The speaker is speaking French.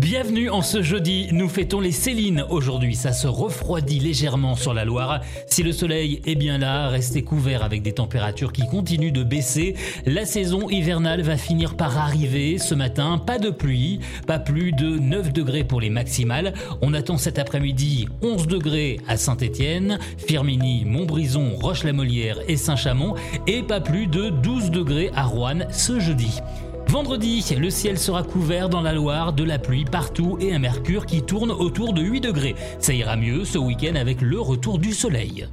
Bienvenue en ce jeudi, nous fêtons les Célines aujourd'hui, ça se refroidit légèrement sur la Loire. Si le soleil est bien là, restez couverts avec des températures qui continuent de baisser. La saison hivernale va finir par arriver ce matin, pas de pluie, pas plus de 9 degrés pour les maximales. On attend cet après-midi 11 degrés à Saint-Étienne, Firminy, Montbrison, Roche-la-Molière et Saint-Chamond et pas plus de 12 degrés à Rouen ce jeudi. Vendredi, le ciel sera couvert dans la Loire de la pluie partout et un mercure qui tourne autour de 8 degrés. Ça ira mieux ce week-end avec le retour du soleil.